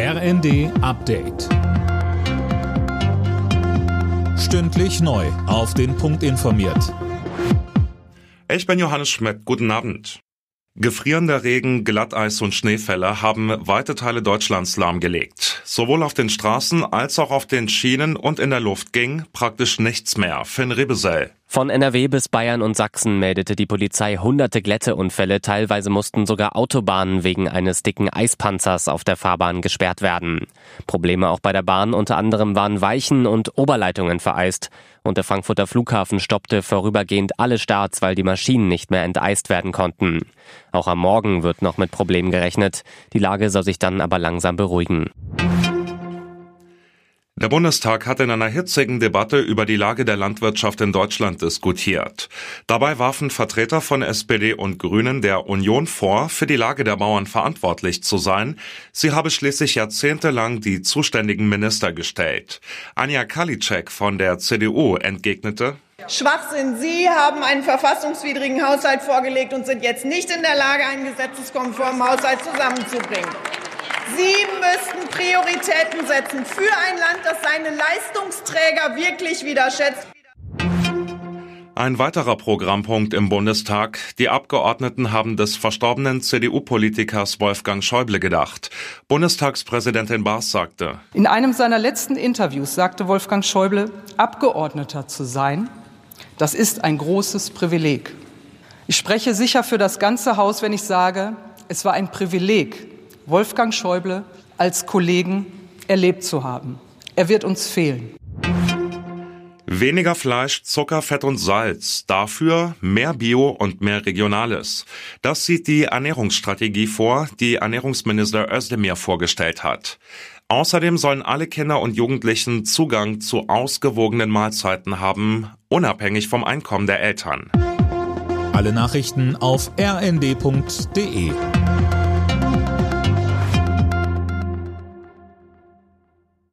RND Update. Stündlich neu. Auf den Punkt informiert. Ich bin Johannes Schmidt. Guten Abend. Gefrierender Regen, Glatteis und Schneefälle haben weite Teile Deutschlands lahmgelegt. Sowohl auf den Straßen als auch auf den Schienen und in der Luft ging praktisch nichts mehr. Finn Rebesell. Von NRW bis Bayern und Sachsen meldete die Polizei hunderte Glätteunfälle. Teilweise mussten sogar Autobahnen wegen eines dicken Eispanzers auf der Fahrbahn gesperrt werden. Probleme auch bei der Bahn. Unter anderem waren Weichen und Oberleitungen vereist. Und der Frankfurter Flughafen stoppte vorübergehend alle Starts, weil die Maschinen nicht mehr enteist werden konnten. Auch am Morgen wird noch mit Problemen gerechnet. Die Lage soll sich dann aber langsam beruhigen. Der Bundestag hat in einer hitzigen Debatte über die Lage der Landwirtschaft in Deutschland diskutiert. Dabei warfen Vertreter von SPD und Grünen der Union vor, für die Lage der Bauern verantwortlich zu sein. Sie habe schließlich jahrzehntelang die zuständigen Minister gestellt. Anja Kalitschek von der CDU entgegnete, Schwachsinn. Sie haben einen verfassungswidrigen Haushalt vorgelegt und sind jetzt nicht in der Lage, einen gesetzeskonformen Haushalt zusammenzubringen. Sie müssten Prioritäten setzen für ein Land, das seine Leistungsträger wirklich wieder schätzt. Ein weiterer Programmpunkt im Bundestag. Die Abgeordneten haben des verstorbenen CDU-Politikers Wolfgang Schäuble gedacht. Bundestagspräsidentin Baas sagte. In einem seiner letzten Interviews sagte Wolfgang Schäuble, Abgeordneter zu sein, das ist ein großes Privileg. Ich spreche sicher für das ganze Haus, wenn ich sage, es war ein Privileg, Wolfgang Schäuble als Kollegen erlebt zu haben. Er wird uns fehlen. Weniger Fleisch, Zucker, Fett und Salz. Dafür mehr Bio und mehr Regionales. Das sieht die Ernährungsstrategie vor, die Ernährungsminister Özdemir vorgestellt hat. Außerdem sollen alle Kinder und Jugendlichen Zugang zu ausgewogenen Mahlzeiten haben, unabhängig vom Einkommen der Eltern. Alle Nachrichten auf rnd.de